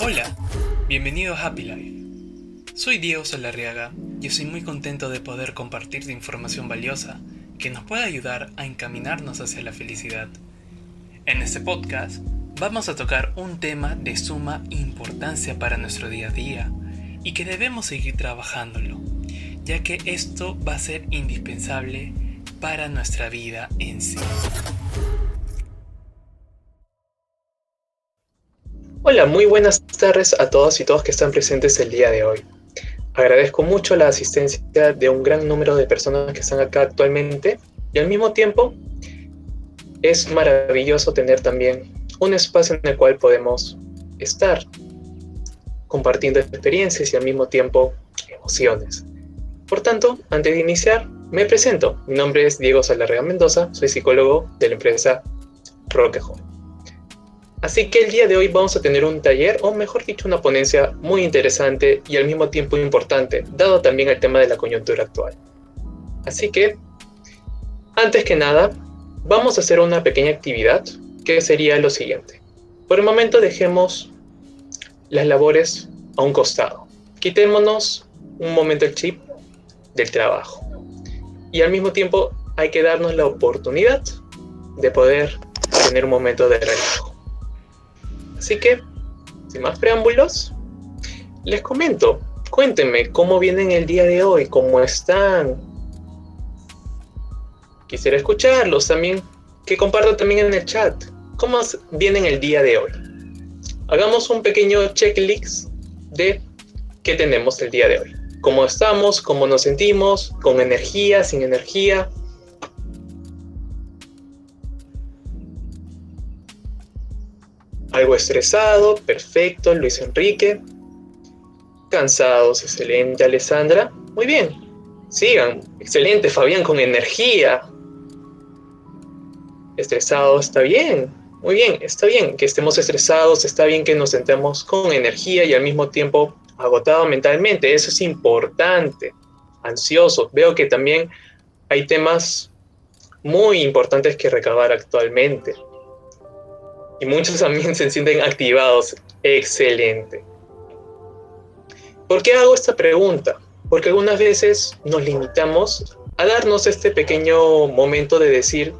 Hola, bienvenido a Happy Life. Soy Diego Solarriaga y estoy muy contento de poder compartirte información valiosa que nos pueda ayudar a encaminarnos hacia la felicidad. En este podcast vamos a tocar un tema de suma importancia para nuestro día a día y que debemos seguir trabajándolo, ya que esto va a ser indispensable para nuestra vida en sí. Hola, muy buenas tardes a todos y todos que están presentes el día de hoy. Agradezco mucho la asistencia de un gran número de personas que están acá actualmente y al mismo tiempo es maravilloso tener también un espacio en el cual podemos estar compartiendo experiencias y al mismo tiempo emociones. Por tanto, antes de iniciar, me presento. Mi nombre es Diego Salarrea Mendoza, soy psicólogo de la empresa Roquejo. Así que el día de hoy vamos a tener un taller, o mejor dicho, una ponencia muy interesante y al mismo tiempo importante, dado también el tema de la coyuntura actual. Así que, antes que nada, vamos a hacer una pequeña actividad que sería lo siguiente. Por el momento dejemos las labores a un costado. Quitémonos un momento el chip del trabajo. Y al mismo tiempo hay que darnos la oportunidad de poder tener un momento de relajo. Así que, sin más preámbulos, les comento. Cuéntenme cómo vienen el día de hoy, cómo están. Quisiera escucharlos también, que compartan también en el chat. ¿Cómo vienen el día de hoy? Hagamos un pequeño checklist de qué tenemos el día de hoy. Cómo estamos, cómo nos sentimos, con energía, sin energía, Algo estresado, perfecto, Luis Enrique. Cansados, excelente, Alessandra. Muy bien, sigan. Excelente, Fabián, con energía. Estresado, está bien. Muy bien, está bien que estemos estresados, está bien que nos sentemos con energía y al mismo tiempo agotado mentalmente. Eso es importante. Ansioso. Veo que también hay temas muy importantes que recabar actualmente y muchos también se sienten activados. Excelente. ¿Por qué hago esta pregunta? Porque algunas veces nos limitamos a darnos este pequeño momento de decir,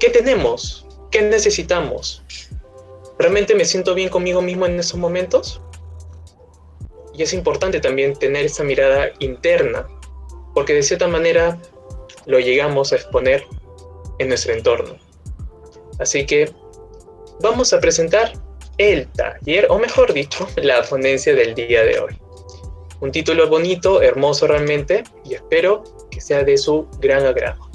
¿qué tenemos? ¿Qué necesitamos? ¿Realmente me siento bien conmigo mismo en esos momentos? Y es importante también tener esa mirada interna, porque de cierta manera lo llegamos a exponer en nuestro entorno. Así que vamos a presentar el taller, o mejor dicho, la ponencia del día de hoy. Un título bonito, hermoso realmente, y espero que sea de su gran agrado.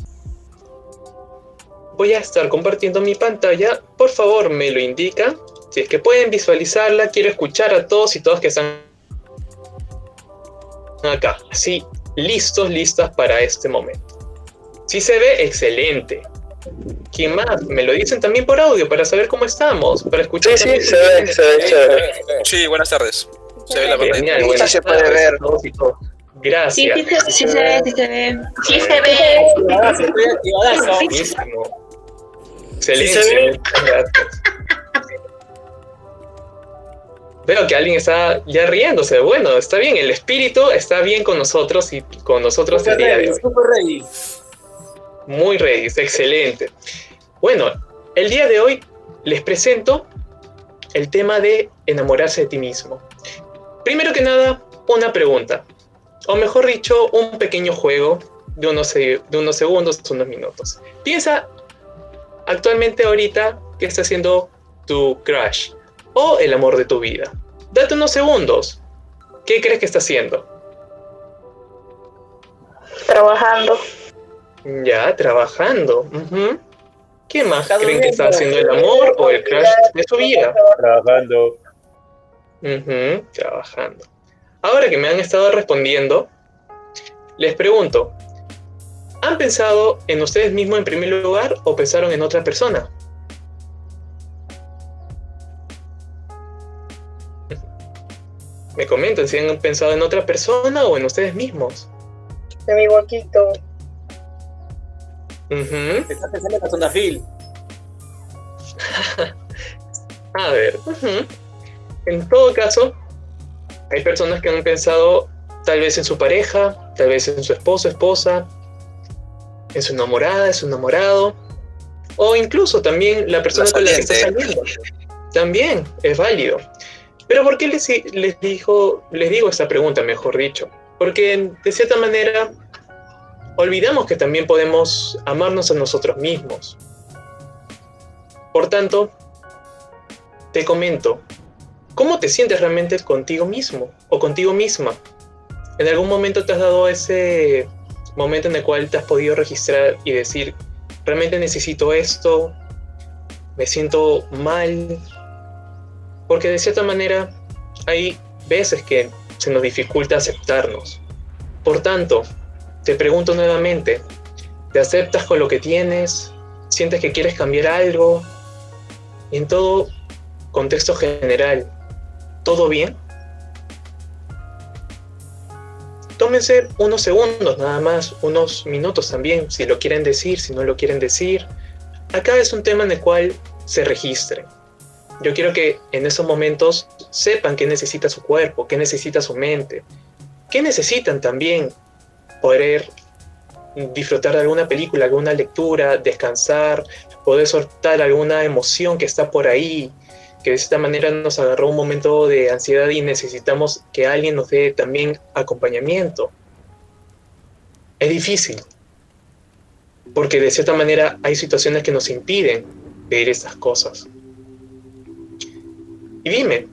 Voy a estar compartiendo mi pantalla, por favor me lo indican. Si es que pueden visualizarla, quiero escuchar a todos y todas que están acá, así, listos, listas para este momento. Si se ve, excelente. ¿Quién más? Me lo dicen también por audio para saber cómo estamos, para escuchar. Sí, sí, se ve, se ve, se ve. Sí, buenas tardes. Se ve la Genial, Sí, buenas se puede ver. Gracias. Sí, sí, sí, se ve, sí se ve. Sí se ve. Buenísimo. Excelente. Veo que alguien está ya riéndose. Bueno, está bien, el espíritu está bien con nosotros y con nosotros el día de hoy. Muy ready, excelente. Bueno, el día de hoy les presento el tema de enamorarse de ti mismo. Primero que nada, una pregunta, o mejor dicho, un pequeño juego de unos, se- de unos segundos, unos minutos. Piensa actualmente ahorita que está haciendo tu crush o el amor de tu vida. Date unos segundos. ¿Qué crees que está haciendo? Trabajando. Ya, trabajando. ¿Qué más Está creen que está haciendo el amor o el crush de su vida? Trabajando. Trabajando. Ahora que me han estado respondiendo, les pregunto, ¿han pensado en ustedes mismos en primer lugar o pensaron en otra persona? Me comentan si han pensado en otra persona o en ustedes mismos. De mi huequito. Ujú. Estás pensando en la Sondafil. A ver. ujú. en todo caso, hay personas que han pensado tal vez en su pareja, tal vez en su esposo, esposa, en su enamorada, en su enamorado, o incluso también la persona La con la que está saliendo. También es válido. Pero ¿por qué les, les, dijo, les digo esta pregunta, mejor dicho? Porque de cierta manera olvidamos que también podemos amarnos a nosotros mismos. Por tanto, te comento, ¿cómo te sientes realmente contigo mismo o contigo misma? ¿En algún momento te has dado ese momento en el cual te has podido registrar y decir, realmente necesito esto, me siento mal? Porque de cierta manera hay veces que se nos dificulta aceptarnos. Por tanto, te pregunto nuevamente, ¿te aceptas con lo que tienes? ¿Sientes que quieres cambiar algo? Y en todo contexto general, ¿todo bien? Tómense unos segundos nada más, unos minutos también, si lo quieren decir, si no lo quieren decir. Acá es un tema en el cual se registren. Yo quiero que en esos momentos sepan qué necesita su cuerpo, qué necesita su mente, qué necesitan también poder disfrutar de alguna película, alguna lectura, descansar, poder soltar alguna emoción que está por ahí, que de esta manera nos agarró un momento de ansiedad y necesitamos que alguien nos dé también acompañamiento. Es difícil, porque de cierta manera hay situaciones que nos impiden pedir estas cosas. Y dime,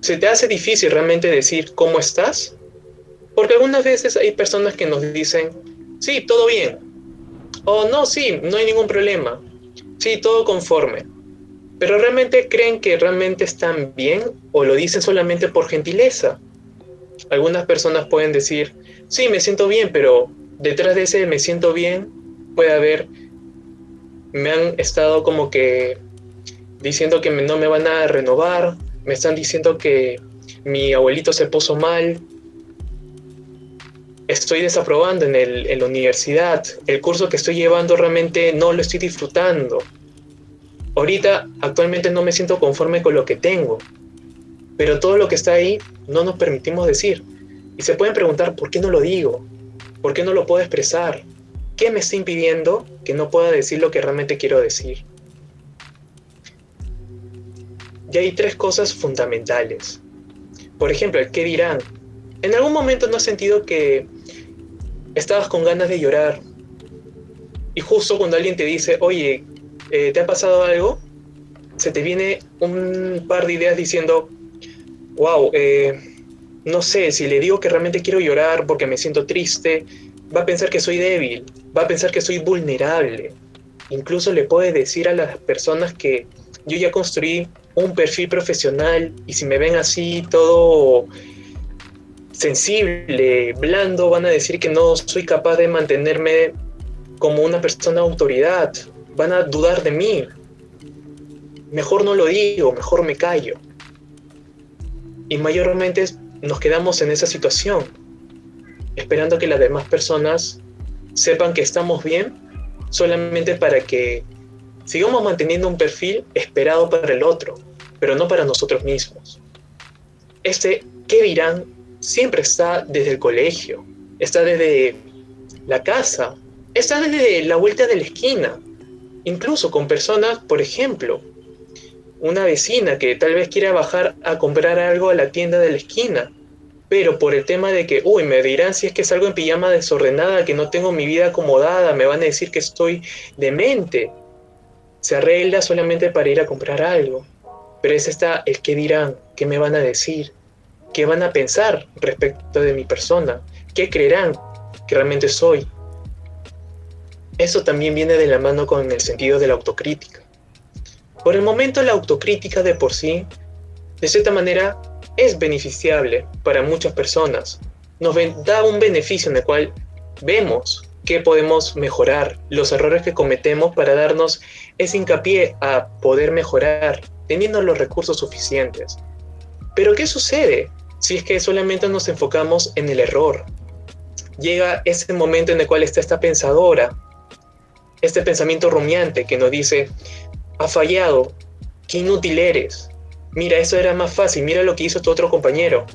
¿se te hace difícil realmente decir cómo estás? Porque algunas veces hay personas que nos dicen, sí, todo bien. O no, sí, no hay ningún problema. Sí, todo conforme. Pero realmente creen que realmente están bien o lo dicen solamente por gentileza. Algunas personas pueden decir, sí, me siento bien, pero detrás de ese me siento bien puede haber, me han estado como que diciendo que no me van a renovar, me están diciendo que mi abuelito se puso mal, estoy desaprobando en, el, la universidad, el curso que estoy llevando realmente no lo estoy disfrutando. Ahorita actualmente no me siento conforme con lo que tengo, pero todo lo que está ahí no nos permitimos decir. Y se pueden preguntar, ¿por qué no lo digo? ¿Por qué no lo puedo expresar? ¿Qué me está impidiendo que no pueda decir lo que realmente quiero decir? Y hay tres cosas fundamentales. Por ejemplo, el qué dirán. ¿En algún momento no has sentido que estabas con ganas de llorar y justo cuando alguien te dice, oye, eh, ¿te ha pasado algo? Se te viene un par de ideas diciendo, wow, eh, no sé, si le digo que realmente quiero llorar porque me siento triste, va a pensar que soy débil, va a pensar que soy vulnerable. Incluso le puedes decir a las personas que yo ya construí un perfil profesional y si me ven así todo sensible, blando, van a decir que no soy capaz de mantenerme como una persona de autoridad, van a dudar de mí. Mejor no lo digo, mejor me callo. Y mayormente nos quedamos en esa situación, esperando que las demás personas sepan que estamos bien, solamente para que sigamos manteniendo un perfil esperado para el otro, pero no para nosotros mismos. Este ¿qué dirán? Siempre está desde el colegio, está desde la casa, está desde la vuelta de la esquina, incluso con personas, por ejemplo, una vecina que tal vez quiera bajar a comprar algo a la tienda de la esquina, pero por el tema de que, uy, me dirán si es que salgo en pijama desordenada, que no tengo mi vida acomodada, me van a decir que estoy demente. Se arregla solamente para ir a comprar algo. Pero es está el que dirán, qué me van a decir, qué van a pensar respecto de mi persona, qué creerán que realmente soy. Eso también viene de la mano con el sentido de la autocrítica. Por el momento la autocrítica de por sí, de cierta manera, es beneficiable para muchas personas. Nos da un beneficio en el cual vemos qué podemos mejorar, los errores que cometemos para darnos ese hincapié a poder mejorar, teniendo los recursos suficientes. Pero ¿qué sucede si es que solamente nos enfocamos en el error? Llega ese momento en el cual está esta pensadora, este pensamiento rumiante que nos dice, ha fallado, qué inútil eres, mira, eso era más fácil, mira lo que hizo tu otro compañero.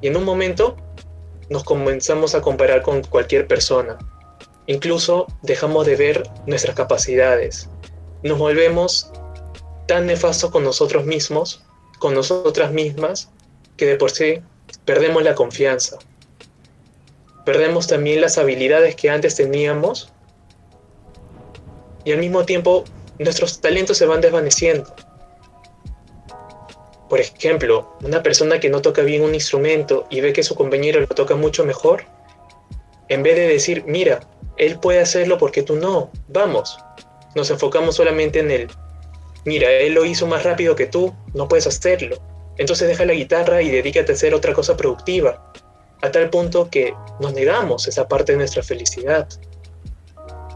Y en un momento nos comenzamos a comparar con cualquier persona. Incluso dejamos de ver nuestras capacidades. Nos volvemos tan nefastos con nosotros mismos, con nosotras mismas, que de por sí perdemos la confianza. Perdemos también las habilidades que antes teníamos y al mismo tiempo nuestros talentos se van desvaneciendo. Por ejemplo, una persona que no toca bien un instrumento y ve que su compañero lo toca mucho mejor, en vez de decir, mira, él puede hacerlo porque tú no, vamos, nos enfocamos solamente en él. Mira, él lo hizo más rápido que tú, no puedes hacerlo. Entonces deja la guitarra y dedícate a hacer otra cosa productiva, a tal punto que nos negamos esa parte de nuestra felicidad.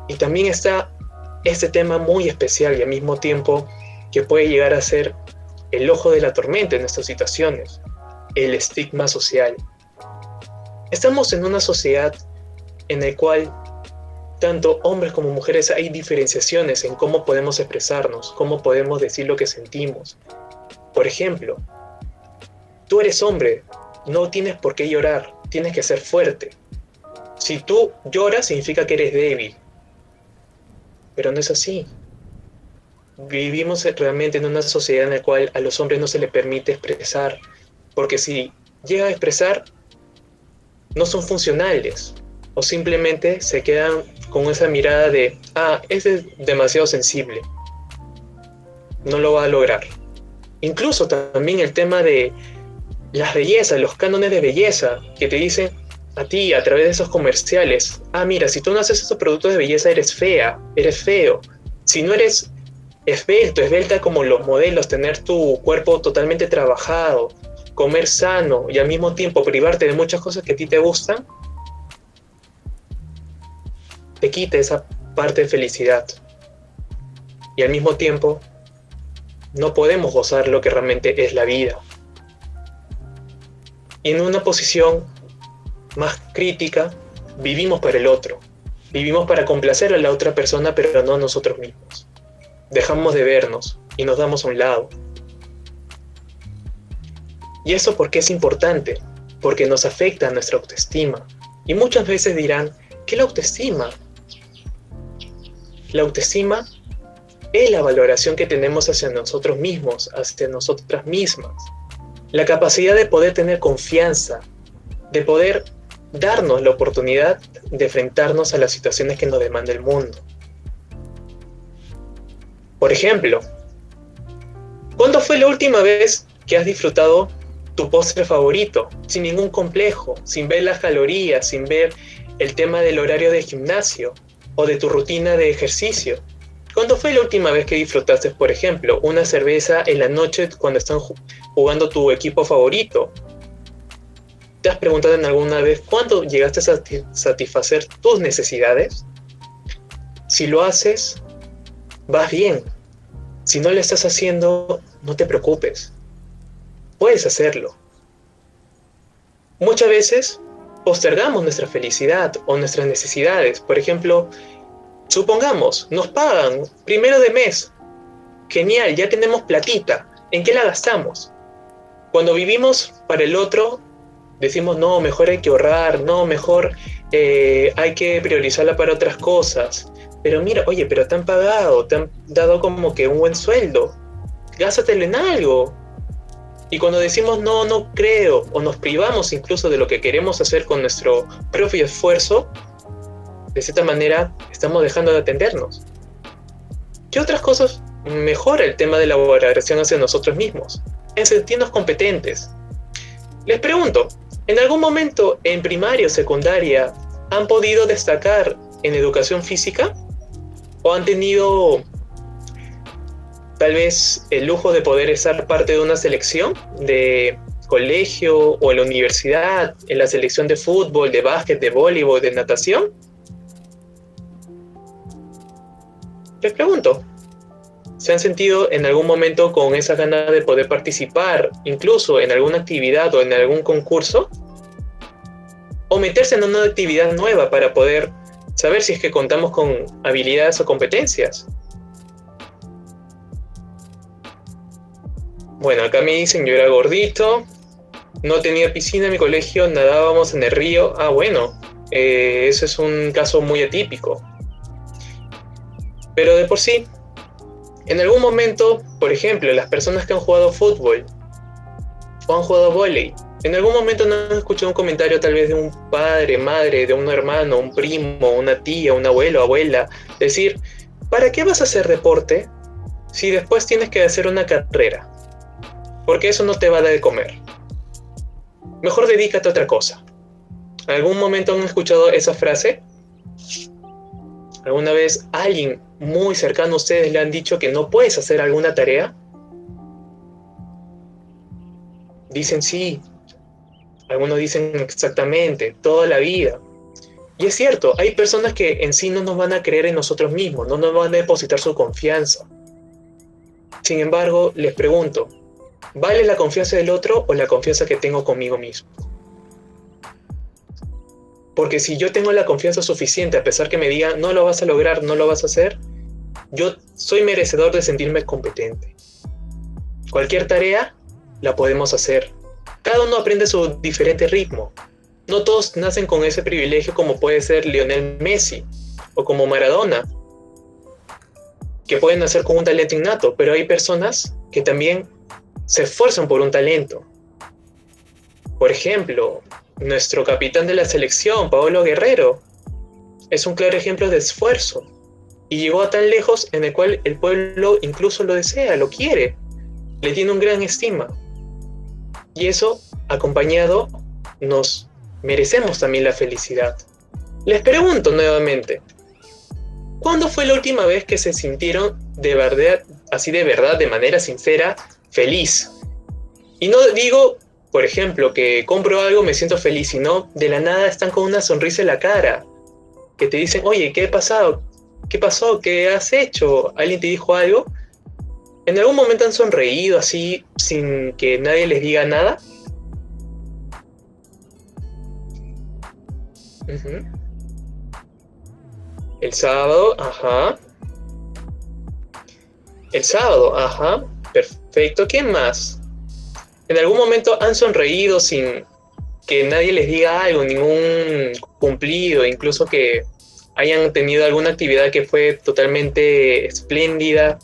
Y también está este tema muy especial y al mismo tiempo que puede llegar a ser el ojo de la tormenta en estas situaciones, el estigma social. Estamos en una sociedad en la cual tanto hombres como mujeres hay diferenciaciones en cómo podemos expresarnos, cómo podemos decir lo que sentimos. Por ejemplo, tú eres hombre, no tienes por qué llorar, tienes que ser fuerte. Si tú lloras significa que eres débil, pero no es así vivimos realmente en una sociedad en la cual a los hombres no se les permite expresar, porque si llegan a expresar, no son funcionales, o simplemente se quedan con esa mirada de, ah, es demasiado sensible, no lo va a lograr. Incluso también el tema de las bellezas, los cánones de belleza, que te dicen a ti a través de esos comerciales, ah, mira, si tú no haces esos productos de belleza, eres fea, eres feo. Si no eres esbelto, esbelta como los modelos, tener tu cuerpo totalmente trabajado, comer sano y al mismo tiempo privarte de muchas cosas que a ti te gustan, te quita esa parte de felicidad. Y al mismo tiempo, no podemos gozar lo que realmente es la vida. En una posición más crítica, vivimos para el otro. Vivimos para complacer a la otra persona, pero no a nosotros mismos dejamos de vernos y nos damos a un lado. ¿Y eso por qué es importante? Porque nos afecta a nuestra autoestima. Y muchas veces dirán, ¿qué es la autoestima? La autoestima es la valoración que tenemos hacia nosotros mismos, hacia nosotras mismas. La capacidad de poder tener confianza, de poder darnos la oportunidad de enfrentarnos a las situaciones que nos demanda el mundo. Por ejemplo, ¿cuándo fue la última vez que has disfrutado tu postre favorito sin ningún complejo, sin ver las calorías, sin ver el tema del horario de gimnasio o de tu rutina de ejercicio? ¿Cuándo fue la última vez que disfrutaste, por ejemplo, una cerveza en la noche cuando están jugando tu equipo favorito? ¿Te has preguntado en alguna vez cuándo llegaste a satisfacer tus necesidades? Si lo haces, vas bien, si no lo estás haciendo, no te preocupes. Puedes hacerlo. Muchas veces postergamos nuestra felicidad o nuestras necesidades. Por ejemplo, supongamos, nos pagan primero de mes. Genial, ya tenemos platita. ¿En qué la gastamos? Cuando vivimos para el otro, decimos, no, mejor hay que ahorrar, no, mejor eh, hay que priorizarla para otras cosas pero mira, oye, pero te han pagado, te han dado como que un buen sueldo, gástatelo en algo. Y cuando decimos no, no creo, o nos privamos incluso de lo que queremos hacer con nuestro propio esfuerzo, de cierta manera estamos dejando de atendernos. ¿Qué otras cosas mejora el tema de la valoración hacia nosotros mismos? En sentirnos competentes. Les pregunto, ¿en algún momento en primaria o secundaria han podido destacar en educación física? o han tenido tal vez el lujo de poder ser parte de una selección de colegio o en la universidad, en la selección de fútbol, de básquet, de voleibol, de natación? Les pregunto, ¿se han sentido en algún momento con esa ganas de poder participar, incluso en alguna actividad o en algún concurso? ¿O meterse en una actividad nueva para poder saber si es que contamos con habilidades o competencias. Bueno, acá me dicen, yo era gordito, no tenía piscina en mi colegio, nadábamos en el río. Ah, bueno, eh, eso es un caso muy atípico. Pero de por sí, en algún momento, por ejemplo, las personas que han jugado fútbol o han jugado volei, en algún momento no han escuchado un comentario tal vez de un padre, madre, de un hermano, un primo, una tía, un abuelo, abuela, decir, ¿para qué vas a hacer deporte si después tienes que hacer una carrera? Porque eso no te va a dar de comer. Mejor dedícate a otra cosa. ¿Algún momento han escuchado esa frase? ¿Alguna vez alguien muy cercano a ustedes le han dicho que no puedes hacer alguna tarea? Dicen sí. Algunos dicen exactamente, toda la vida. Y es cierto, hay personas que en sí no nos van a creer en nosotros mismos, no nos van a depositar su confianza. Sin embargo, les pregunto, ¿vale la confianza del otro o la confianza que tengo conmigo mismo? Porque si yo tengo la confianza suficiente, a pesar que me digan, no lo vas a lograr, no lo vas a hacer, yo soy merecedor de sentirme competente. Cualquier tarea la podemos hacer. Cada uno aprende su diferente ritmo. No todos nacen con ese privilegio como puede ser Lionel Messi o como Maradona, que pueden nacer con un talento innato, pero hay personas que también se esfuerzan por un talento. Por ejemplo, nuestro capitán de la selección, Paolo Guerrero, es un claro ejemplo de esfuerzo y llegó a tan lejos en el cual el pueblo incluso lo desea, lo quiere, le tiene un gran estima. Y eso, acompañado, nos merecemos también la felicidad. Les pregunto nuevamente, ¿cuándo fue la última vez que se sintieron de verdad, así de verdad, de manera sincera, feliz? Y no digo por ejemplo, que compro algo, me siento feliz, y no, de la nada están con una sonrisa en la cara, que te dicen, oye, ¿qué ha pasado? ¿Qué pasó? ¿Qué has hecho? ¿Alguien te dijo algo? ¿En algún momento han sonreído así sin que nadie les diga nada? El sábado, ajá. El sábado, ajá. Perfecto. ¿Qué más? En algún momento han sonreído sin que nadie les diga algo, ningún cumplido, incluso que hayan tenido alguna actividad que fue totalmente espléndida.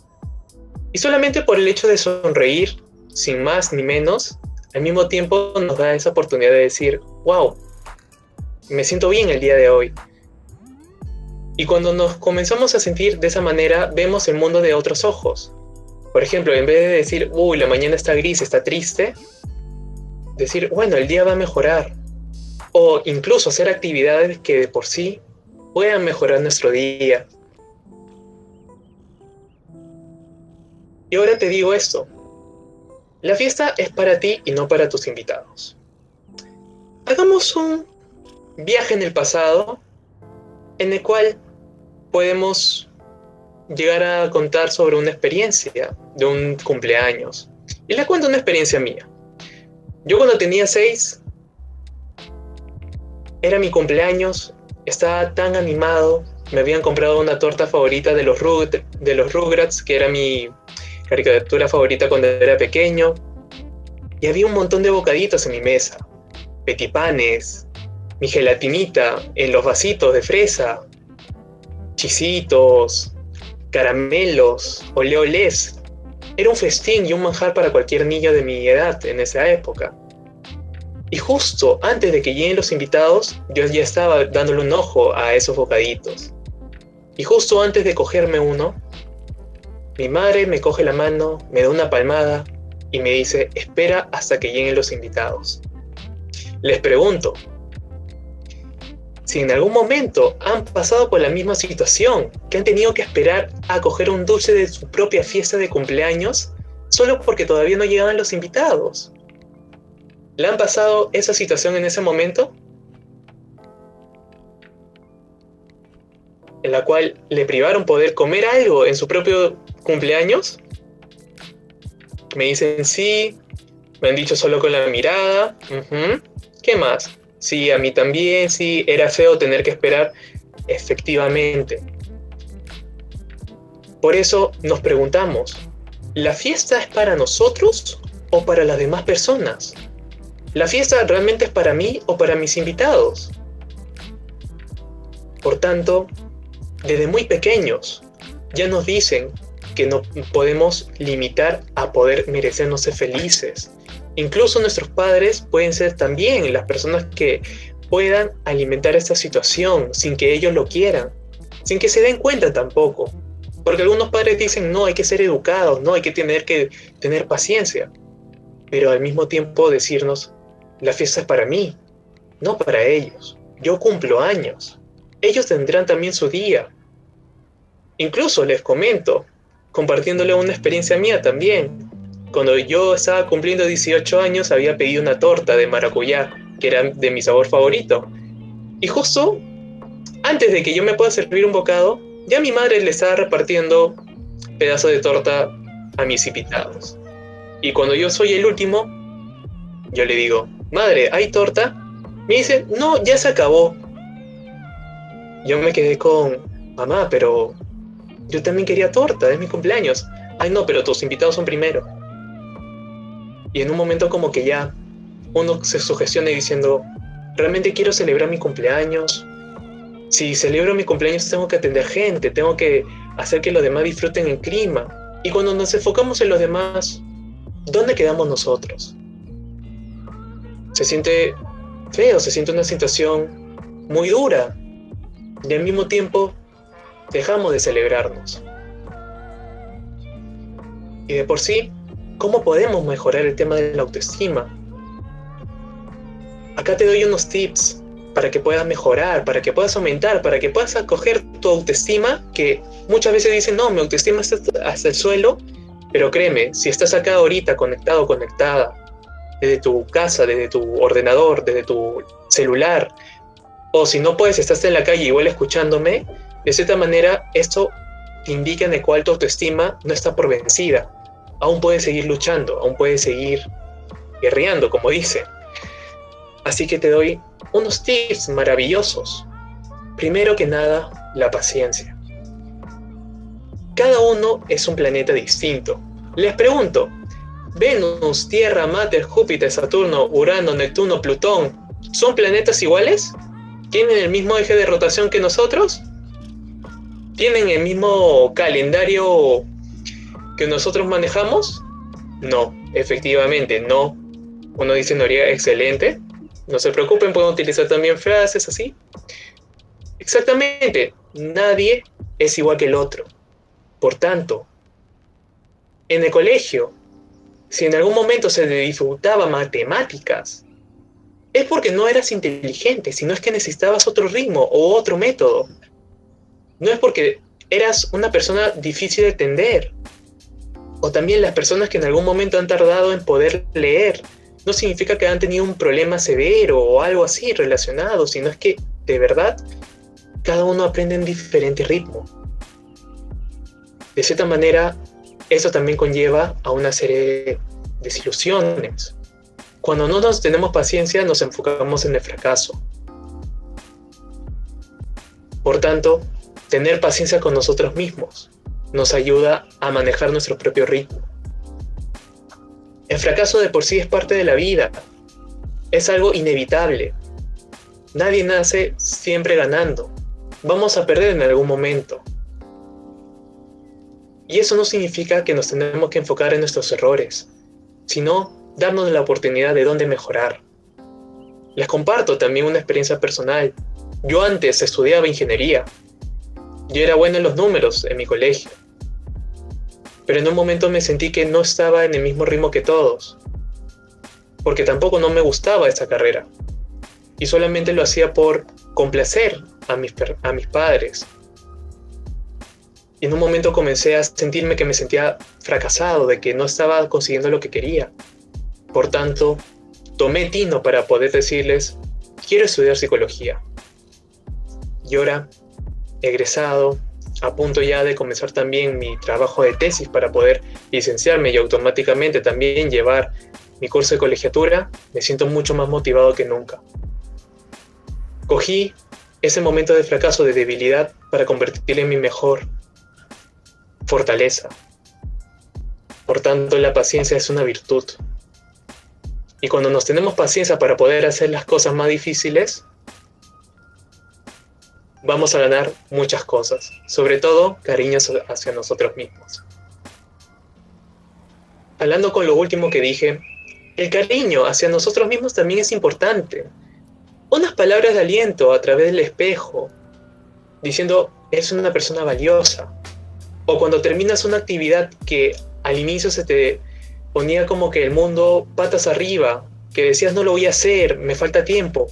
Y solamente por el hecho de sonreír, sin más ni menos, al mismo tiempo nos da esa oportunidad de decir, wow, me siento bien el día de hoy. Y cuando nos comenzamos a sentir de esa manera, vemos el mundo de otros ojos. Por ejemplo, en vez de decir, uy, la mañana está gris, está triste, decir, bueno, el día va a mejorar. O incluso hacer actividades que de por sí puedan mejorar nuestro día. Y ahora te digo esto. La fiesta es para ti y no para tus invitados. Hagamos un viaje en el pasado en el cual podemos llegar a contar sobre una experiencia de un cumpleaños. Y le cuento una experiencia mía. Yo cuando tenía seis, era mi cumpleaños, estaba tan animado, me habían comprado una torta favorita de los, de los Rugrats, que era mi caricatura favorita cuando era pequeño, y había un montón de bocaditos en mi mesa, petipanes, mi gelatinita en los vasitos de fresa, chisitos, caramelos, oleolés. Era un festín y un manjar para cualquier niño de mi edad en esa época. Y justo antes de que lleguen los invitados, yo ya estaba dándole un ojo a esos bocaditos. Y justo antes de cogerme uno, mi madre me coge la mano, me da una palmada y me dice, espera hasta que lleguen los invitados. Les pregunto, si en algún momento han pasado por la misma situación, que han tenido que esperar a coger un dulce de su propia fiesta de cumpleaños solo porque todavía no llegaban los invitados. ¿Le han pasado esa situación en ese momento? En la cual le privaron poder comer algo en su propio cumpleaños. Me dicen sí, me han dicho solo con la mirada. ¿Qué más? Sí, a mí también, sí, era feo tener que esperar, efectivamente. Por eso nos preguntamos, ¿la fiesta es para nosotros o para las demás personas? ¿La fiesta realmente es para mí o para mis invitados? Por tanto, desde muy pequeños ya nos dicen que no podemos limitar a poder merecernos ser felices. Incluso nuestros padres pueden ser también las personas que puedan alimentar esta situación sin que ellos lo quieran, sin que se den cuenta tampoco. Porque algunos padres dicen, no, hay que ser educados, no, hay que tener que tener paciencia. Pero al mismo tiempo decirnos, la fiesta es para mí, no para ellos. Yo cumplo años. Ellos tendrán también su día. Incluso les comento, compartiéndole una experiencia mía también. Cuando yo estaba cumpliendo 18 años había pedido una torta de maracuyá, que era de mi sabor favorito. Y justo antes de que yo me pueda servir un bocado, ya mi madre le estaba repartiendo pedazos de torta a mis invitados. Y cuando yo soy el último, yo le digo, madre, ¿hay torta? Me dice, no, ya se acabó. Yo me quedé con, mamá, pero yo también quería torta, es mi cumpleaños. Ay, no, pero tus invitados son primero. Y en un momento como que ya uno se sugestiona diciendo, realmente quiero celebrar mi cumpleaños. Si celebro mi cumpleaños tengo que atender gente, tengo que hacer que los demás disfruten el clima. Y cuando nos enfocamos en los demás, ¿dónde quedamos nosotros? Se siente feo, se siente una situación muy dura. Y al mismo tiempo dejamos de celebrarnos. Y de por sí, ¿cómo podemos mejorar el tema de la autoestima? Acá te doy unos tips para que puedas mejorar, para que puedas aumentar, para que puedas acoger tu autoestima, que muchas veces dicen, no, mi autoestima está hasta el suelo, pero créeme, si estás acá ahorita conectado, conectada, desde tu casa, desde tu ordenador, desde tu celular, o si no puedes, estás en la calle igual escuchándome, de cierta manera esto te indica de cuál tu autoestima no está por vencida. Aún puedes seguir luchando, aún puedes seguir guerreando, como dice. Así que te doy unos tips maravillosos. Primero que nada, la paciencia. Cada uno es un planeta distinto. Les pregunto, Venus, Tierra, Marte, Júpiter, Saturno, Urano, Neptuno, Plutón, ¿son planetas iguales? ¿Tienen el mismo eje de rotación que nosotros? ¿Tienen el mismo calendario que nosotros manejamos? No, efectivamente, no. Uno dice Noriega, excelente. No se preocupen, pueden utilizar también frases así. Exactamente, nadie es igual que el otro. Por tanto, en el colegio, si en algún momento se le disfrutaba matemáticas, es porque no eras inteligente, sino es que necesitabas otro ritmo o otro método. No es porque eras una persona difícil de entender. O también las personas que en algún momento han tardado en poder leer. No significa que han tenido un problema severo o algo así relacionado, sino es que de verdad cada uno aprende en diferente ritmo. De cierta manera, eso también conlleva a una serie de desilusiones. Cuando no nos tenemos paciencia, nos enfocamos en el fracaso. Por tanto, tener paciencia con nosotros mismos nos ayuda a manejar nuestro propio ritmo. El fracaso de por sí es parte de la vida, es algo inevitable. Nadie nace siempre ganando. Vamos a perder en algún momento. Y eso no significa que nos tenemos que enfocar en nuestros errores, sino darnos la oportunidad de dónde mejorar. Les comparto también una experiencia personal. Yo antes estudiaba ingeniería. Yo era bueno en los números en mi colegio. Pero en un momento me sentí que no estaba en el mismo ritmo que todos. Porque tampoco no me gustaba esta carrera. Y solamente lo hacía por complacer a mis, a mis padres, y en un momento comencé a sentirme que me sentía fracasado, de que no estaba consiguiendo lo que quería. Por tanto, tomé tino para poder decirles, quiero estudiar psicología. Y ahora, egresado, a punto ya de comenzar también mi trabajo de tesis para poder licenciarme y automáticamente también llevar mi curso de colegiatura, me siento mucho más motivado que nunca. Cogí ese momento de fracaso, de debilidad, para convertirlo en mi mejor fortaleza. Por tanto, la paciencia es una virtud, Y cuando nos tenemos paciencia para poder hacer las cosas más difíciles, vamos a ganar muchas cosas, sobre todo cariños hacia nosotros mismos. Hablando con lo último que dije, el cariño hacia nosotros mismos también es importante. Unas palabras de aliento a través del espejo, diciendo, es una persona valiosa. O cuando terminas una actividad que al inicio se te ponía como que el mundo patas arriba, que decías no lo voy a hacer, me falta tiempo,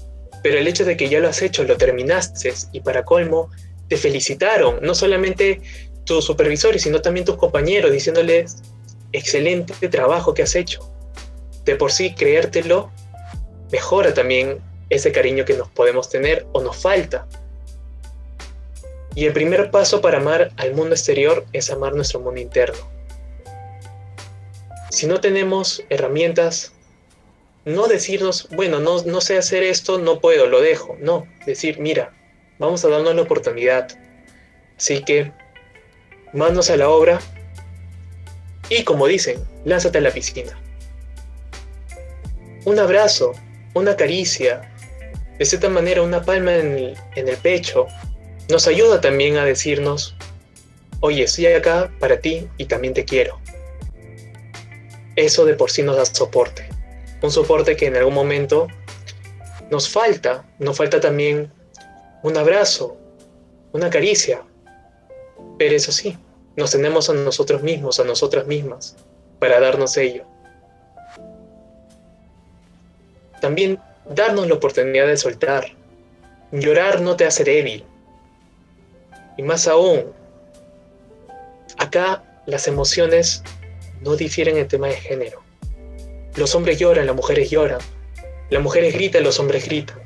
pero el hecho de que ya lo has hecho, lo terminaste y para colmo, te felicitaron, no solamente tus supervisores, sino también tus compañeros, diciéndoles, excelente trabajo que has hecho. De por sí, creértelo mejora también ese cariño que nos podemos tener o nos falta. Y el primer paso para amar al mundo exterior es amar nuestro mundo interno. Si no tenemos herramientas, no decirnos, bueno, no, no sé hacer esto, no puedo, lo dejo. No, decir, mira, vamos a darnos la oportunidad. Así que, manos a la obra y como dicen, lánzate a la piscina. Un abrazo, una caricia, de cierta manera una palma en el, en el pecho, nos ayuda también a decirnos, oye, estoy acá para ti y también te quiero. Eso de por sí nos da soporte. Un soporte que en algún momento nos falta. Nos falta también un abrazo, una caricia. Pero eso sí, nos tenemos a nosotros mismos, a nosotras mismas, para darnos ello. También darnos la oportunidad de soltar. Llorar no te hace débil. Y más aún, acá las emociones no difieren en tema de género. Los hombres lloran, las mujeres lloran. Las mujeres gritan, los hombres gritan.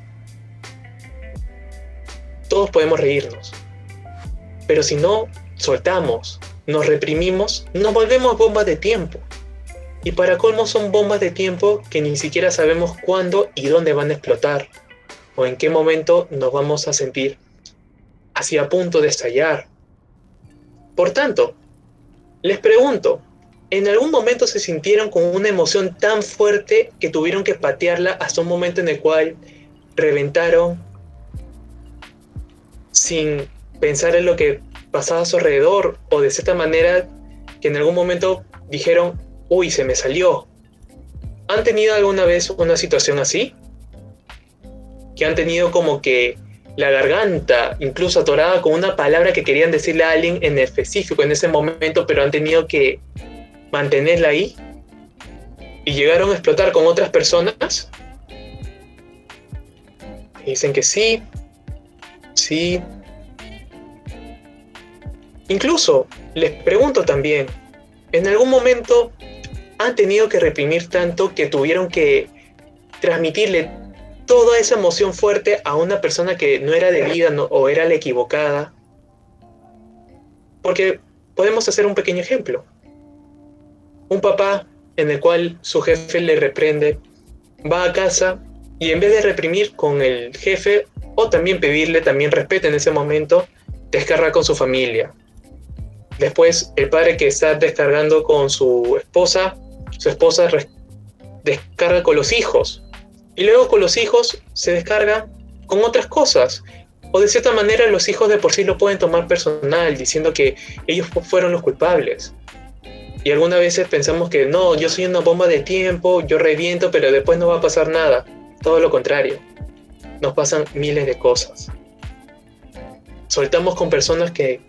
Todos podemos reírnos. Pero si no soltamos, nos reprimimos, nos volvemos bombas de tiempo. Y para colmo son bombas de tiempo que ni siquiera sabemos cuándo y dónde van a explotar, o en qué momento nos vamos a sentir hacia punto de estallar. Por tanto, les pregunto, ¿en algún momento se sintieron con una emoción tan fuerte que tuvieron que patearla hasta un momento en el cual reventaron sin pensar en lo que pasaba a su alrededor o de cierta manera que en algún momento dijeron, uy, se me salió. ¿Han tenido alguna vez una situación así? Que han tenido como que la garganta incluso atorada con una palabra que querían decirle a alguien en específico en ese momento, pero han tenido que mantenerla ahí y llegaron a explotar con otras personas. dicen que sí, sí, Incluso les pregunto también, ¿en algún momento han tenido que reprimir tanto que tuvieron que transmitirle toda esa emoción fuerte a una persona que no era debida o era la equivocada? Porque podemos hacer un pequeño ejemplo. Un papá en el cual su jefe le reprende, va a casa y en vez de reprimir con el jefe o también pedirle también respeto en ese momento, descarga con su familia, Después, el padre que está descargando con su esposa, su esposa descarga con los hijos. Y luego con los hijos se descarga con otras cosas. O de cierta manera los hijos de por sí lo pueden tomar personal, diciendo que ellos fueron los culpables. Y algunas veces pensamos que no, yo soy una bomba de tiempo, yo reviento, pero después no va a pasar nada. Todo lo contrario. Nos pasan miles de cosas. Soltamos con personas que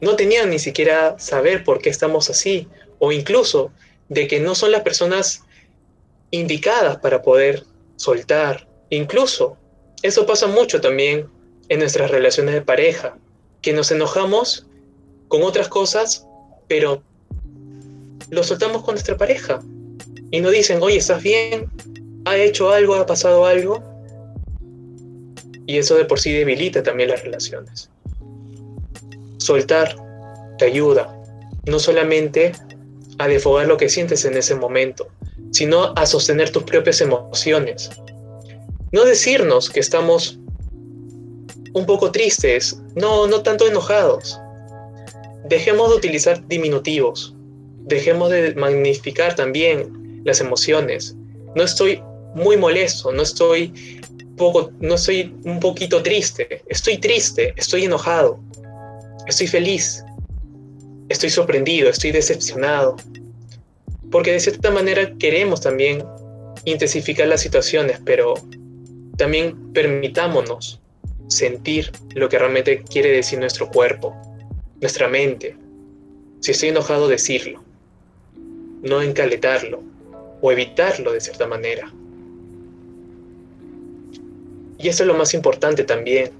no tenían ni siquiera saber por qué estamos así, o incluso de que no son las personas indicadas para poder soltar. Incluso, eso pasa mucho también en nuestras relaciones de pareja, que nos enojamos con otras cosas, pero lo soltamos con nuestra pareja. Y nos dicen, oye, ¿estás bien? ¿Ha hecho algo? ¿Ha pasado algo? Y eso de por sí debilita también las relaciones. Soltar te ayuda no solamente a defogar lo que sientes en ese momento, sino a sostener tus propias emociones. No decirnos que estamos un poco tristes, no, no tanto enojados. Dejemos de utilizar diminutivos, dejemos de magnificar también las emociones. no estoy muy molesto, no estoy poco, no estoy un poquito triste, estoy triste, estoy enojado, estoy feliz, estoy sorprendido, estoy decepcionado. Porque de cierta manera queremos también intensificar las situaciones, pero también permitámonos sentir lo que realmente quiere decir nuestro cuerpo, nuestra mente. Si estoy enojado, decirlo, no encaletarlo o evitarlo de cierta manera. Y eso es lo más importante también.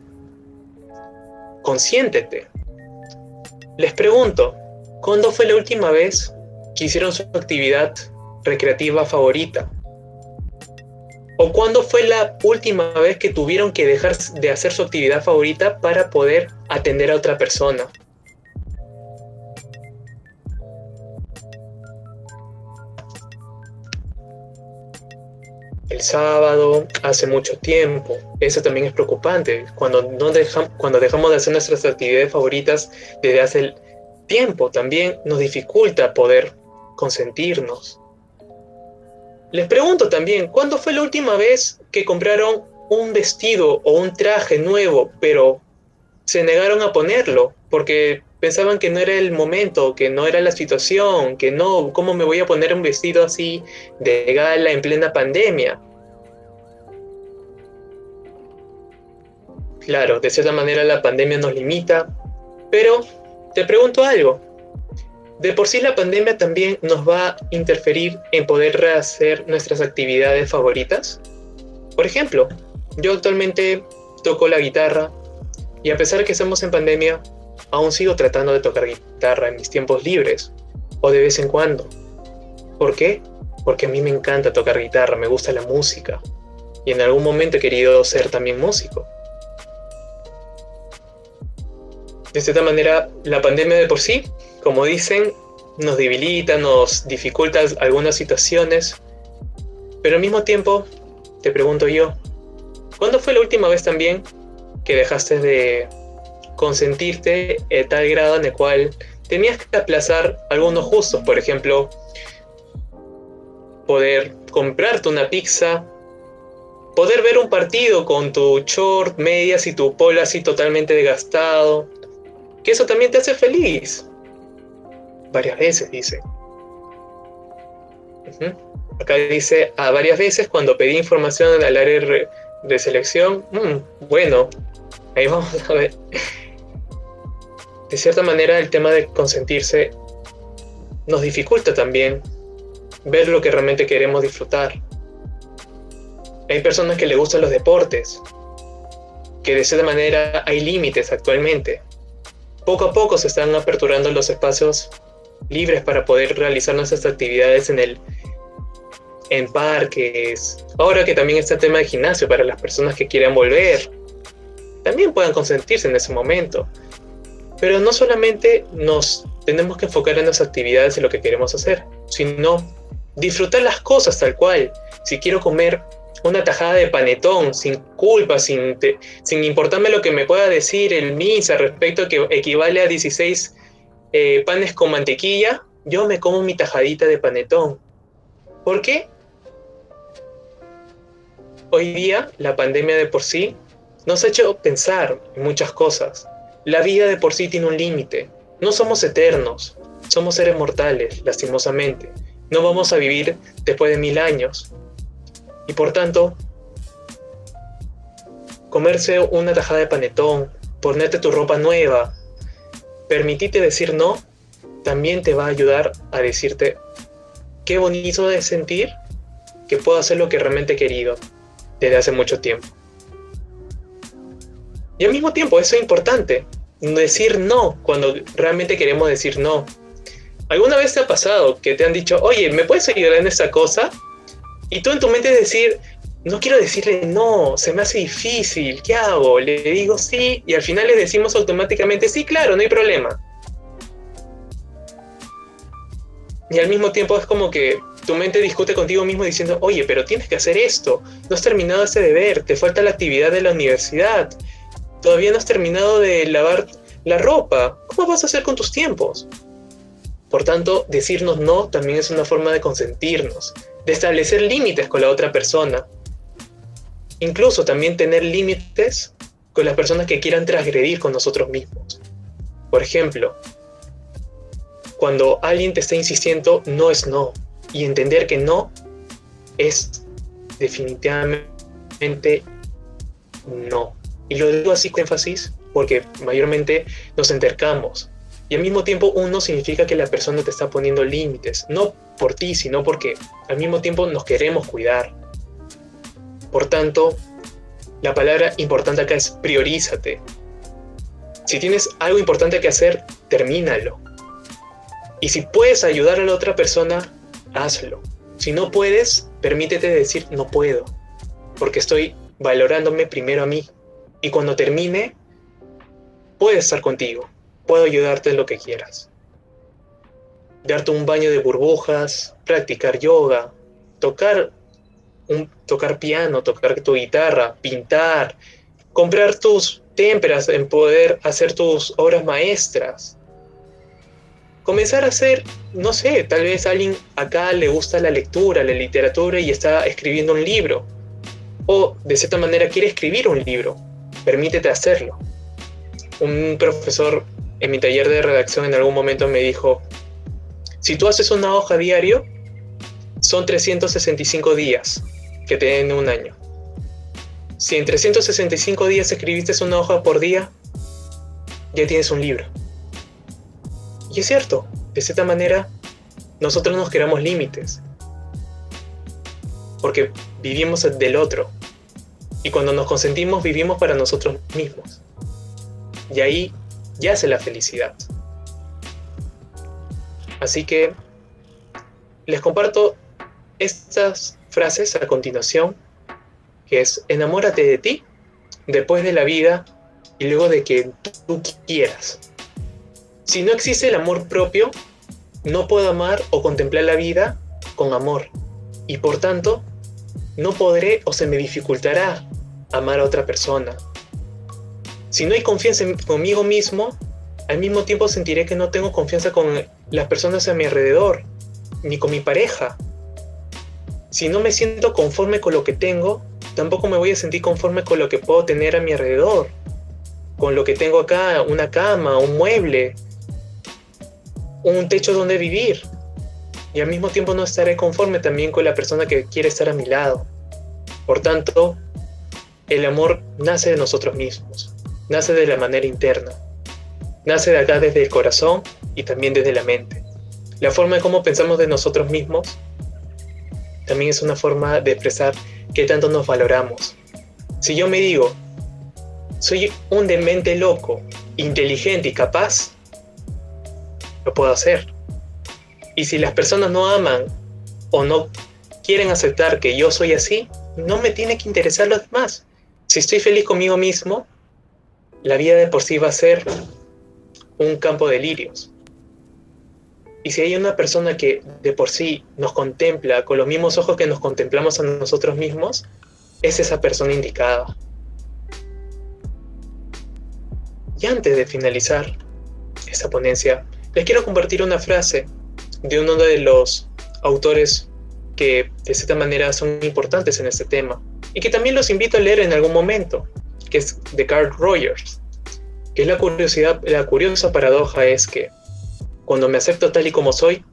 Consiéntete. Les pregunto, ¿cuándo fue la última vez que hicieron su actividad recreativa favorita? ¿O cuándo fue la última vez que tuvieron que dejar de hacer su actividad favorita para poder atender a otra persona? El sábado, hace mucho tiempo. Eso también es preocupante. Cuando, no cuando dejamos de hacer nuestras actividades favoritas desde hace tiempo, también nos dificulta poder consentirnos. Les pregunto también, ¿cuándo fue la última vez que compraron un vestido o un traje nuevo, pero se negaron a ponerlo porque pensaban que no era el momento, que no era la situación, que no, ¿cómo me voy a poner un vestido así de gala en plena pandemia? Claro, de cierta manera la pandemia nos limita, pero te pregunto algo. De por sí la pandemia también nos va a interferir en poder rehacer nuestras actividades favoritas. Por ejemplo, yo actualmente toco la guitarra y a pesar de que estamos en pandemia, aún sigo tratando de tocar guitarra en mis tiempos libres o de vez en cuando. ¿Por qué? Porque a mí me encanta tocar guitarra, me gusta la música y en algún momento he querido ser también músico. De cierta manera, la pandemia de por sí, como dicen, nos debilita, nos dificulta algunas situaciones, pero al mismo tiempo, te pregunto yo, ¿cuándo fue la última vez también que dejaste de consentirte a tal grado en el cual tenías que aplazar algunos gustos, por ejemplo, poder comprarte una pizza, poder ver un partido con tu short, medias y tu polo así totalmente desgastado, que eso también te hace feliz. Varias veces, dice. Acá dice, a varias veces cuando pedí información al área de selección, mm, bueno, ahí vamos a ver de cierta manera el tema de consentirse nos dificulta también ver lo que realmente queremos disfrutar. Hay personas que le gustan los deportes, que de cierta manera hay límites actualmente. Poco a poco se están aperturando los espacios libres para poder realizar nuestras actividades en el en parques. Ahora que también está el tema de gimnasio para las personas que quieran volver, también puedan consentirse en ese momento. Pero no solamente nos tenemos que enfocar en las actividades y lo que queremos hacer, sino disfrutar las cosas tal cual. Si quiero comer una tajada de panetón sin culpa, sin, sin importarme lo que me pueda decir el MISA respecto a que equivale a 16 eh, panes con mantequilla, yo me como mi tajadita de panetón. ¿Por qué? Hoy día la pandemia de por sí nos ha hecho pensar en muchas cosas. La vida de por sí tiene un límite. No somos eternos, somos seres mortales, lastimosamente. No vamos a vivir después de mil años. Y por tanto, comerse una tajada de panetón, ponerte tu ropa nueva, permitirte decir no, también te va a ayudar a decirte qué bonito de sentir que puedo hacer lo que realmente he querido desde hace mucho tiempo. Y al mismo tiempo, eso es importante, decir no cuando realmente queremos decir no. ¿Alguna vez te ha pasado que te han dicho, oye, ¿me puedes ayudar en esta cosa? Y tú en tu mente decir, no quiero decirle no, se me hace difícil, ¿qué hago? Le digo sí y al final le decimos automáticamente, sí, claro, no hay problema. Y al mismo tiempo es como que tu mente discute contigo mismo diciendo, oye, pero tienes que hacer esto, no has terminado ese deber, te falta la actividad de la universidad, todavía no has terminado de lavar la ropa. ¿Cómo vas a hacer con tus tiempos? Por tanto, decirnos no también es una forma de consentirnos, de establecer límites con la otra persona. Incluso también tener límites con las personas que quieran transgredir con nosotros mismos. Por ejemplo, cuando alguien te está insistiendo, no es no. Y entender que no es definitivamente no. Y lo digo así con énfasis porque mayormente nos entercamos. Y al mismo tiempo uno significa que la persona te está poniendo límites, no por ti, sino porque al mismo tiempo nos queremos cuidar. Por tanto, la palabra importante acá es priorízate. Si tienes algo importante que hacer, termínalo. Y si puedes ayudar a la otra persona, hazlo. Si no puedes, permítete decir no puedo, porque estoy valorándome primero a mí. Y cuando termine, puedo estar contigo, puedo ayudarte en lo que quieras. Darte un baño de burbujas, practicar yoga, tocar, un, tocar piano, tocar tu guitarra, pintar, comprar tus témperas en poder hacer tus obras maestras. Comenzar a hacer, no sé, tal vez alguien acá le gusta la lectura, la literatura y está escribiendo un libro. O de cierta manera quiere escribir un libro. Permítete hacerlo. Un profesor en mi taller de redacción en algún momento me dijo, si tú haces una hoja diario, son 365 días que te den un año. Si en 365 días escribiste una hoja por día, ya tienes un libro. Y es cierto, de cierta manera, nosotros nos creamos límites. Porque vivimos del otro. Y cuando nos consentimos, vivimos para nosotros mismos. Y ahí yace la felicidad. Así que les comparto estas frases a continuación que es enamórate de ti después de la vida y luego de que tú quieras. Si no existe el amor propio, no puedo amar o contemplar la vida con amor y por tanto no podré o se me dificultará amar a otra persona. Si no hay confianza conmigo mismo, al mismo tiempo sentiré que no tengo confianza con las personas a mi alrededor, ni con mi pareja. Si no me siento conforme con lo que tengo, tampoco me voy a sentir conforme con lo que puedo tener a mi alrededor. Con lo que tengo acá, una cama, un mueble, un techo donde vivir. Y al mismo tiempo no estaré conforme también con la persona que quiere estar a mi lado. Por tanto, el amor nace de nosotros mismos, nace de la manera interna, nace de acá desde el corazón y también desde la mente. La forma en cómo pensamos de nosotros mismos también es una forma de expresar qué tanto nos valoramos. Si yo me digo, soy un demente loco, inteligente y capaz, lo puedo hacer. Y si las personas no aman o no quieren aceptar que yo soy así, no me tiene que interesar los demás. Si estoy feliz conmigo mismo, la vida de por sí va a ser un campo de lirios. Y si hay una persona que de por sí nos contempla con los mismos ojos que nos contemplamos a nosotros mismos, es esa persona indicada. Y antes de finalizar esta ponencia, les quiero compartir una frase de uno de los autores que de cierta manera son importantes en este tema y que también los invito a leer en algún momento, que es de Carl Rogers, que es la curiosidad, la curiosa paradoja es que cuando me acepto tal y como soy,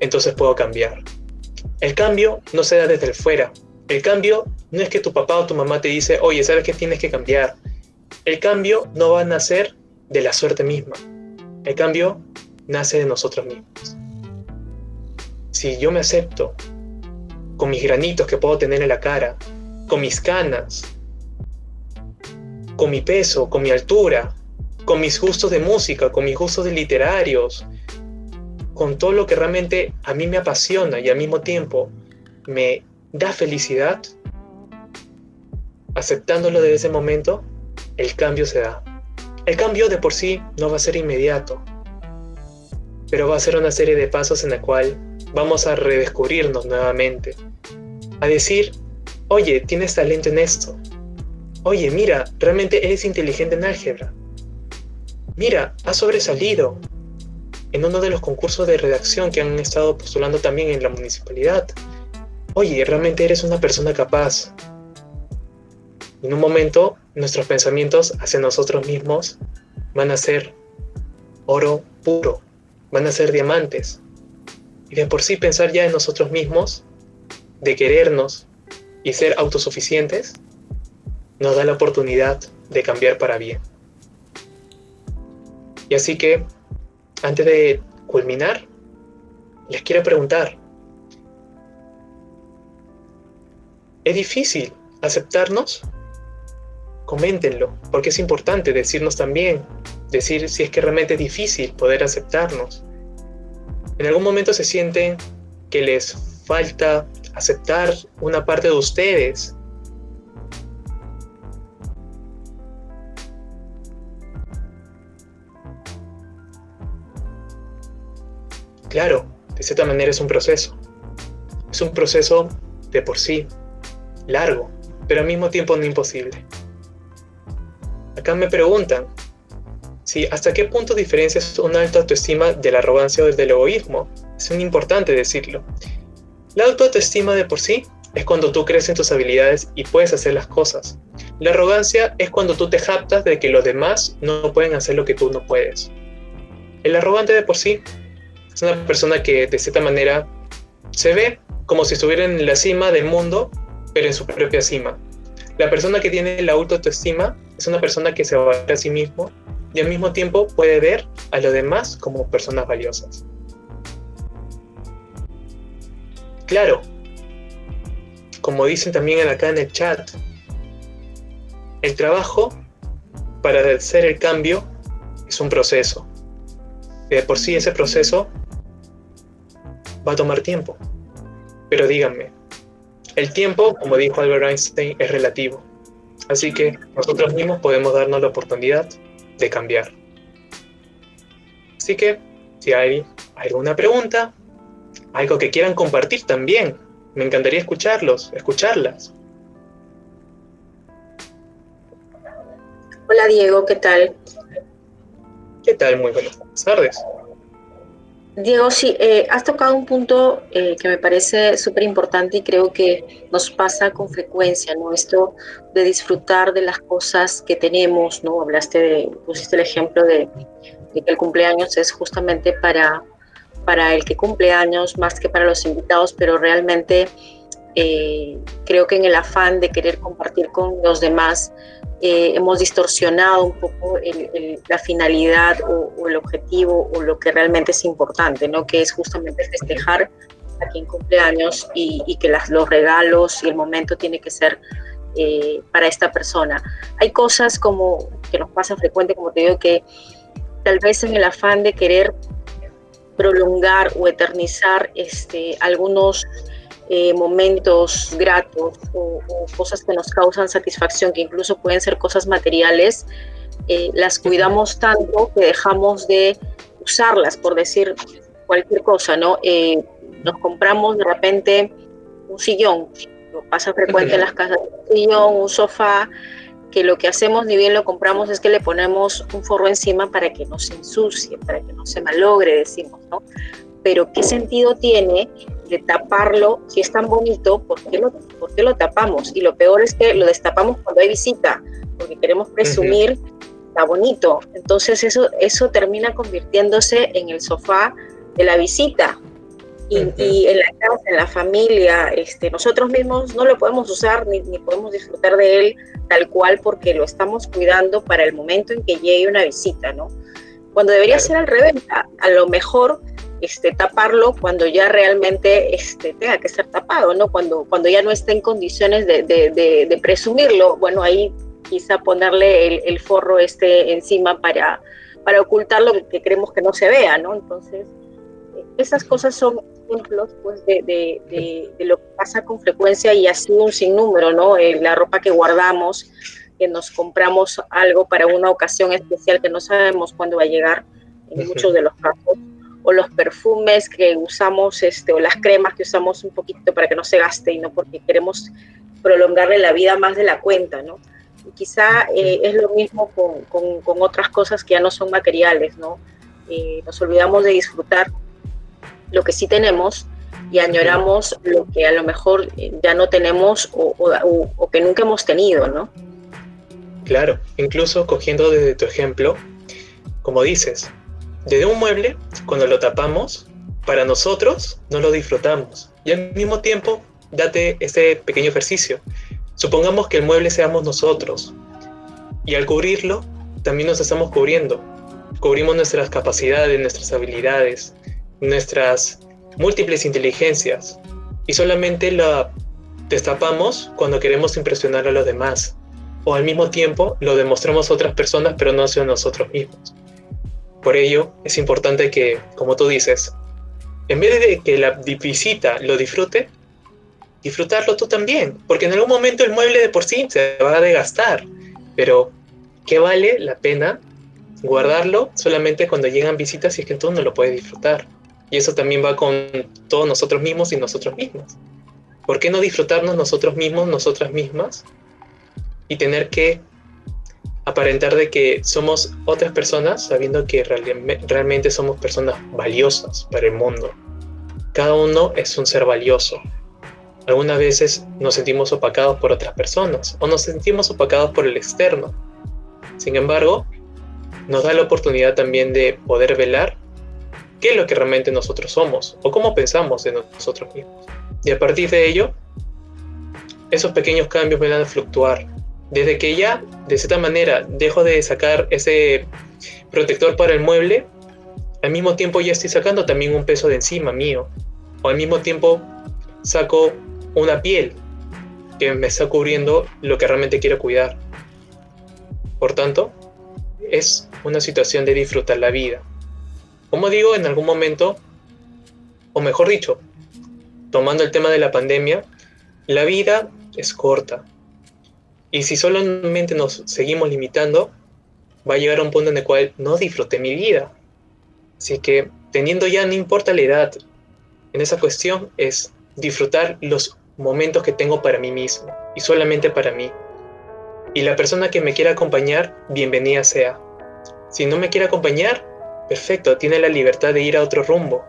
entonces puedo cambiar. El cambio no se da desde el fuera. El cambio no es que tu papá o tu mamá te dice, oye, ¿sabes que tienes que cambiar? El cambio no va a nacer de la suerte misma. El cambio nace de nosotros mismos. Si yo me acepto con mis granitos que puedo tener en la cara, con mis canas, con mi peso, con mi altura, con mis gustos de música, con mis gustos de literarios, con todo lo que realmente a mí me apasiona y al mismo tiempo me da felicidad, aceptándolo desde ese momento, el cambio se da. El cambio de por sí no va a ser inmediato, pero va a ser una serie de pasos en la cual vamos a redescubrirnos nuevamente, a decir, oye, tienes talento en esto, oye, mira, realmente eres inteligente en álgebra, Mira, has sobresalido. en uno de los concursos de redacción que han estado postulando también en la municipalidad. Oye, realmente eres una persona capaz. En un momento, nuestros pensamientos hacia nosotros mismos van a ser oro puro, van a ser diamantes. Y de por sí pensar ya en nosotros mismos, de querernos y ser autosuficientes, nos da la oportunidad de cambiar para bien. Y así que, antes de culminar, les quiero preguntar, ¿es difícil aceptarnos? Coméntenlo, porque es importante decirnos también, decir si es que realmente es difícil poder aceptarnos. En algún momento se sienten que les falta aceptar una parte de ustedes, Claro, de cierta manera es un proceso. Es un proceso de por sí largo, pero al mismo tiempo no imposible. Acá me preguntan si hasta qué punto diferencias una alta autoestima de la arrogancia o del egoísmo. Es muy importante decirlo. La autoestima de por sí es cuando tú crees en tus habilidades y puedes hacer las cosas. La arrogancia es cuando tú te jactas de que los demás no pueden hacer lo que tú no puedes. El arrogante de por sí es una persona que de cierta manera se ve como si estuviera en la cima del mundo, pero en su propia cima. La persona que tiene la autoestima es una persona que se valora a sí mismo y al mismo tiempo puede ver a los demás como personas valiosas. Claro, como dicen también acá en el chat, el trabajo para hacer el cambio es un proceso. De por sí ese proceso va a tomar tiempo. Pero díganme, el tiempo, como dijo Albert Einstein, es relativo. Así que nosotros mismos podemos darnos la oportunidad de cambiar. Así que, si hay alguna pregunta, algo que quieran compartir también, me encantaría escucharlos, escucharlas. Hola Diego, ¿qué tal? ¿Qué tal? Muy buenas tardes. Diego, sí, eh, has tocado un punto eh, que me parece súper importante y creo que nos pasa con frecuencia, ¿no? Esto de disfrutar de las cosas que tenemos, ¿no? Hablaste de, pusiste el ejemplo de, que el cumpleaños es justamente para, para el que cumple años más que para los invitados, pero realmente eh, creo que en el afán de querer compartir con los demás, eh, hemos distorsionado un poco la finalidad o, el objetivo o lo que realmente es importante, ¿no? que es justamente festejar a quien cumple años y, que las, los regalos y el momento tiene que ser eh, para esta persona. Hay cosas como que nos pasa frecuente, como te digo, que tal vez en el afán de querer prolongar o eternizar este, algunos eh, momentos gratos o, cosas que nos causan satisfacción, que incluso pueden ser cosas materiales, eh, las cuidamos tanto que dejamos de usarlas, por decir cualquier cosa, ¿no? Eh, nos compramos de repente un sillón, lo pasa frecuente en las casas, un sillón, un sofá, que lo que hacemos ni bien lo compramos es que le ponemos un forro encima para que no se ensucie, para que no se malogre, decimos, ¿no? Pero ¿qué sentido tiene de taparlo, si es tan bonito, ¿por qué, lo, ¿por qué lo tapamos? Y lo peor es que lo destapamos cuando hay visita, porque queremos presumir, está bonito. Entonces eso, eso termina convirtiéndose en el sofá de la visita. Y, en la casa, en la familia, este, nosotros mismos no lo podemos usar ni, ni podemos disfrutar de él tal cual porque lo estamos cuidando para el momento en que llegue una visita, ¿no? Cuando debería ser al revés, a lo mejor este, taparlo cuando ya realmente este, tenga que ser tapado, ¿no? Cuando, cuando ya no esté en condiciones de, de, presumirlo, bueno, ahí quizá ponerle el, forro este encima para, para ocultar lo que queremos que no se vea, ¿no? Entonces, esas cosas son ejemplos pues, de, de, de, lo que pasa con frecuencia y así un sinnúmero, ¿no? Eh, la ropa que guardamos, que nos compramos algo para una ocasión especial que no sabemos cuándo va a llegar, en muchos de los casos o los perfumes que usamos, este, o las cremas que usamos un poquito para que no se gaste y no porque queremos prolongarle la vida más de la cuenta, ¿no? Y quizá eh, es lo mismo con, con, otras cosas que ya no son materiales, ¿no? eh, nos olvidamos de disfrutar lo que sí tenemos y añoramos lo que a lo mejor ya no tenemos o, o que nunca hemos tenido, ¿no? Claro, incluso cogiendo desde tu ejemplo, como dices, desde un mueble, cuando lo tapamos, para nosotros no lo disfrutamos. Y al mismo tiempo, date ese pequeño ejercicio. Supongamos que el mueble seamos nosotros. Y al cubrirlo, también nos estamos cubriendo. Cubrimos nuestras capacidades, nuestras habilidades, nuestras múltiples inteligencias. Y solamente la destapamos cuando queremos impresionar a los demás. O al mismo tiempo lo demostramos a otras personas, pero no hacia nosotros mismos. Por ello, es importante que, como tú dices, en vez de que la visita lo disfrute, disfrutarlo tú también, porque en algún momento el mueble de por sí se va a desgastar, pero ¿qué vale la pena guardarlo solamente cuando llegan visitas y es que tú no lo puedes disfrutar? Y eso también va con todos nosotros mismos y nosotros mismos. ¿Por qué no disfrutarnos nosotros mismos, nosotras mismas? Y tener que aparentar de que somos otras personas sabiendo que realmente somos personas valiosas para el mundo. Cada uno es un ser valioso. Algunas veces nos sentimos opacados por otras personas o nos sentimos opacados por el externo. Sin embargo, nos da la oportunidad también de poder velar qué es lo que realmente nosotros somos o cómo pensamos de nosotros mismos. Y a partir de ello, esos pequeños cambios van a fluctuar desde que ya, de cierta manera, dejo de sacar ese protector para el mueble, al mismo tiempo ya estoy sacando también un peso de encima mío. O al mismo tiempo saco una piel que me está cubriendo lo que realmente quiero cuidar. Por tanto, es una situación de disfrutar la vida. Como digo, en algún momento, o mejor dicho, tomando el tema de la pandemia, la vida es corta, y si solamente nos seguimos limitando, va a llegar a un punto en el cual no disfruté mi vida. Así que teniendo ya, no importa la edad, en esa cuestión es disfrutar los momentos que tengo para mí mismo y solamente para mí. Y la persona que me quiera acompañar, bienvenida sea. Si no me quiere acompañar, perfecto, tiene la libertad de ir a otro rumbo.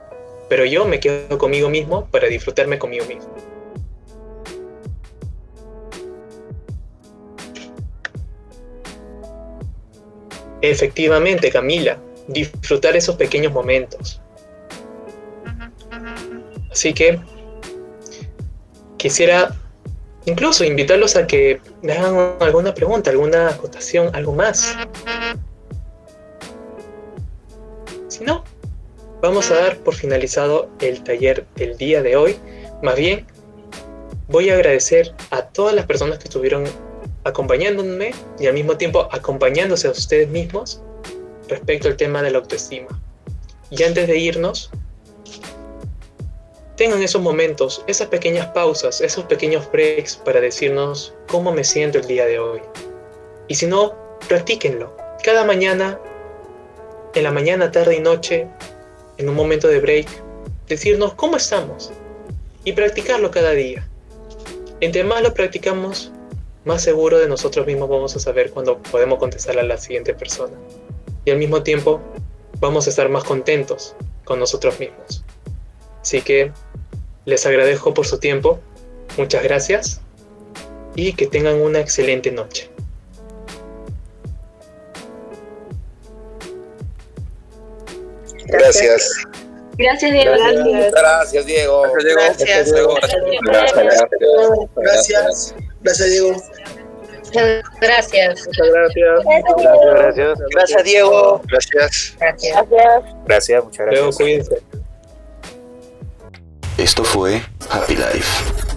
Pero yo me quedo conmigo mismo para disfrutarme conmigo mismo. Efectivamente, Camila, disfrutar esos pequeños momentos. Así que quisiera incluso invitarlos a que me hagan alguna pregunta, alguna acotación, algo más. Si no, vamos a dar por finalizado el taller del día de hoy. Más bien, voy a agradecer a todas las personas que estuvieron acompañándome y al mismo tiempo acompañándose a ustedes mismos respecto al tema de la autoestima. Y antes de irnos, tengan esos momentos, esas pequeñas pausas, esos pequeños breaks para decirnos cómo me siento el día de hoy. Y si no, practíquenlo. Cada mañana, en la mañana, tarde y noche, en un momento de break, decirnos cómo estamos y practicarlo cada día. Entre más lo practicamos, más seguro de nosotros mismos vamos a saber cuando podemos contestar a la siguiente persona. Y al mismo tiempo vamos a estar más contentos con nosotros mismos. Así que les agradezco por su tiempo, muchas gracias y que tengan una excelente noche. Gracias. Gracias, Diego. Gracias, Diego. Gracias, Diego. Gracias. Gracias. Gracias, Diego. Muchas gracias. Muchas gracias. Gracias. Gracias, Diego. Gracias. Gracias. Gracias, muchas Luego gracias. cuídense. Esto fue Happy Life.